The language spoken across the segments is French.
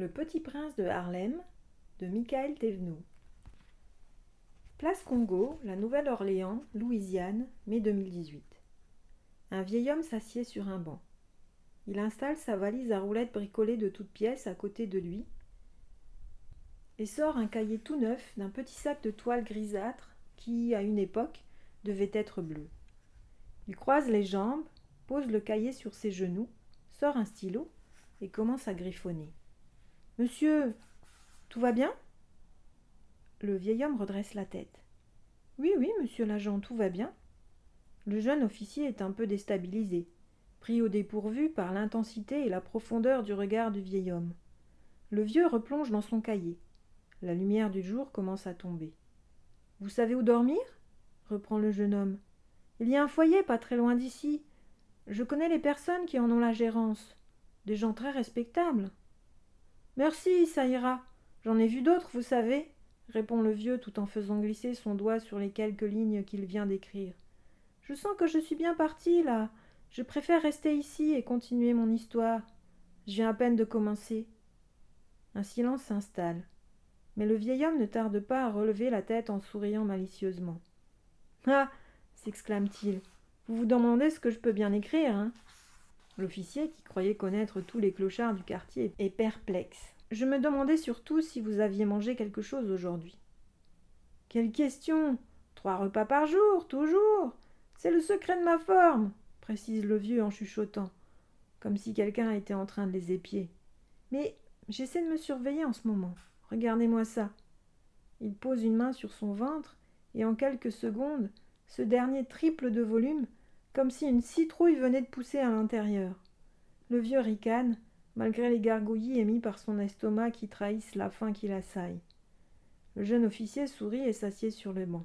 Le Petit Prince de Harlem de Michael Thévenoud. Place Congo, la Nouvelle-Orléans, Louisiane, mai 2018. Un vieil homme s'assied sur un banc. Il installe sa valise à roulettes bricolée de toutes pièces à côté de lui et sort un cahier tout neuf d'un petit sac de toile grisâtre qui, à une époque, devait être bleu. Il croise les jambes, pose le cahier sur ses genoux, sort un stylo et commence à griffonner. Monsieur, tout va bien? Le vieil homme redresse la tête. Oui, oui, monsieur l'agent, tout va bien. Le jeune officier est un peu déstabilisé, pris au dépourvu par l'intensité et la profondeur du regard du vieil homme. Le vieux replonge dans son cahier. La lumière du jour commence à tomber. Vous savez où dormir? reprend le jeune homme. Il y a un foyer pas très loin d'ici. Je connais les personnes qui en ont la gérance. Des gens très respectables. Merci, ça ira. J'en ai vu d'autres, vous savez, répond le vieux tout en faisant glisser son doigt sur les quelques lignes qu'il vient d'écrire. Je sens que je suis bien parti, là. Je préfère rester ici et continuer mon histoire. Je viens à peine de commencer. Un silence s'installe. Mais le vieil homme ne tarde pas à relever la tête en souriant malicieusement. Ah s'exclame-t-il. Vous vous demandez ce que je peux bien écrire, hein? L'officier, qui croyait connaître tous les clochards du quartier, est perplexe. Je me demandais surtout si vous aviez mangé quelque chose aujourd'hui. Quelle question Trois repas par jour, toujours C'est le secret de ma forme, précise le vieux en chuchotant, comme si quelqu'un était en train de les épier. Mais j'essaie de me surveiller en ce moment. Regardez-moi ça. Il pose une main sur son ventre, et en quelques secondes, ce dernier triple de volume comme si une citrouille venait de pousser à l'intérieur. Le vieux ricane, malgré les gargouillis émis par son estomac qui trahissent la faim qui l'assaille. Le jeune officier sourit et s'assied sur le banc.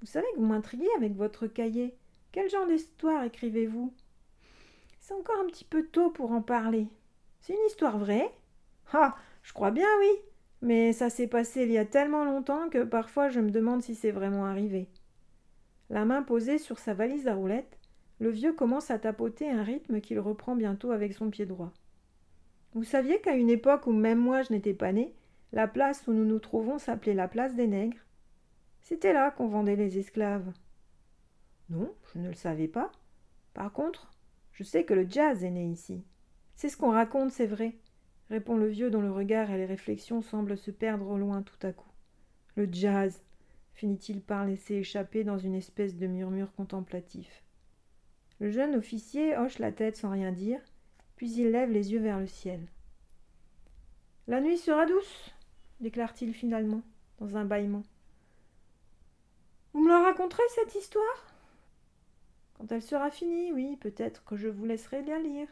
Vous savez que vous m'intriguez avec votre cahier. Quel genre d'histoire écrivez-vous C'est encore un petit peu tôt pour en parler. C'est une histoire vraie Ah, je crois bien, oui. Mais ça s'est passé il y a tellement longtemps que parfois je me demande si c'est vraiment arrivé. La main posée sur sa valise à roulettes, le vieux commence à tapoter un rythme qu'il reprend bientôt avec son pied droit. Vous saviez qu'à une époque où même moi je n'étais pas né, la place où nous nous trouvons s'appelait la place des nègres? C'était là qu'on vendait les esclaves. Non, je ne le savais pas. Par contre, je sais que le jazz est né ici. C'est ce qu'on raconte, c'est vrai, répond le vieux dont le regard et les réflexions semblent se perdre au loin tout à coup. Le jazz finit-il par laisser échapper dans une espèce de murmure contemplatif. Le jeune officier hoche la tête sans rien dire, puis il lève les yeux vers le ciel. La nuit sera douce, déclare-t-il finalement, dans un bâillement. Vous me la raconterez, cette histoire? Quand elle sera finie, oui, peut-être que je vous laisserai la lire.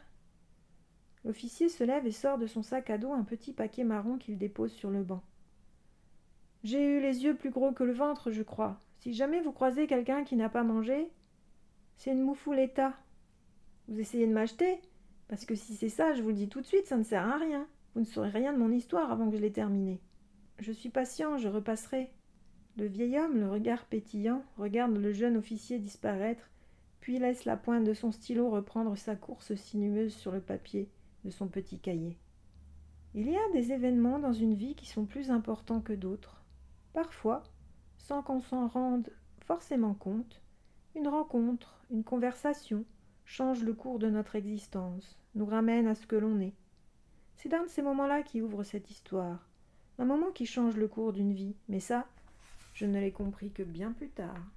L'officier se lève et sort de son sac à dos un petit paquet marron qu'il dépose sur le banc. J'ai eu les yeux plus gros que le ventre, je crois. Si jamais vous croisez quelqu'un qui n'a pas mangé, c'est une moufouletta. Vous essayez de m'acheter? Parce que si c'est ça, je vous le dis tout de suite, ça ne sert à rien. Vous ne saurez rien de mon histoire avant que je l'ai terminée. Je suis patient, je repasserai. Le vieil homme, le regard pétillant, regarde le jeune officier disparaître, puis laisse la pointe de son stylo reprendre sa course sinueuse sur le papier de son petit cahier. Il y a des événements dans une vie qui sont plus importants que d'autres. Parfois, sans qu'on s'en rende forcément compte, une rencontre, une conversation change le cours de notre existence, nous ramène à ce que l'on est. C'est d'un de ces moments-là qui ouvre cette histoire, un moment qui change le cours d'une vie, mais ça, je ne l'ai compris que bien plus tard.